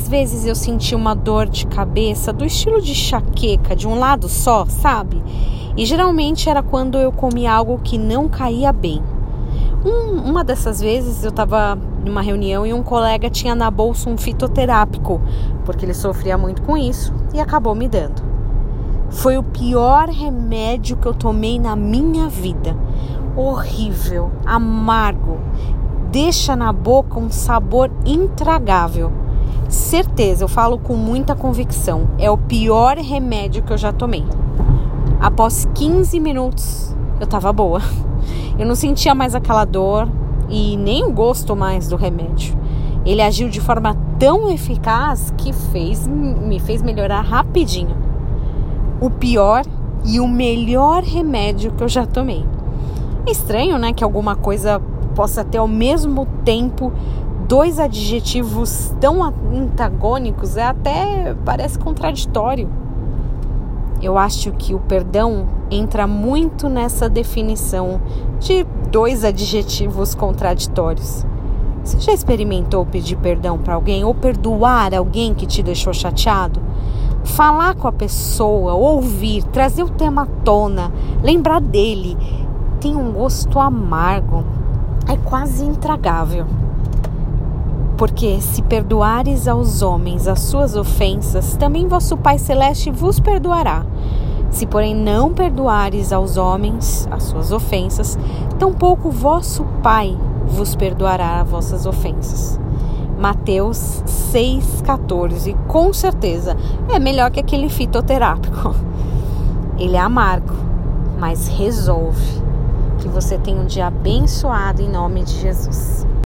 Às vezes eu sentia uma dor de cabeça do estilo de chaqueca, de um lado só, sabe? E geralmente era quando eu comia algo que não caía bem. Um, uma dessas vezes eu estava numa reunião e um colega tinha na bolsa um fitoterápico, porque ele sofria muito com isso e acabou me dando. Foi o pior remédio que eu tomei na minha vida. Horrível, amargo, deixa na boca um sabor intragável. Certeza, eu falo com muita convicção, é o pior remédio que eu já tomei. Após 15 minutos, eu tava boa. Eu não sentia mais aquela dor e nem o gosto mais do remédio. Ele agiu de forma tão eficaz que fez, me fez melhorar rapidinho. O pior e o melhor remédio que eu já tomei. É estranho, né, que alguma coisa possa ter ao mesmo tempo dois adjetivos tão antagônicos, é até parece contraditório. Eu acho que o perdão entra muito nessa definição de dois adjetivos contraditórios. Você já experimentou pedir perdão para alguém ou perdoar alguém que te deixou chateado? Falar com a pessoa, ouvir, trazer o tema à tona, lembrar dele, tem um gosto amargo, é quase intragável. Porque se perdoares aos homens as suas ofensas, também vosso Pai Celeste vos perdoará. Se, porém, não perdoares aos homens as suas ofensas, tampouco vosso Pai vos perdoará as vossas ofensas. Mateus 6,14. Com certeza é melhor que aquele fitoterápico. Ele é amargo, mas resolve. Que você tenha um dia abençoado em nome de Jesus.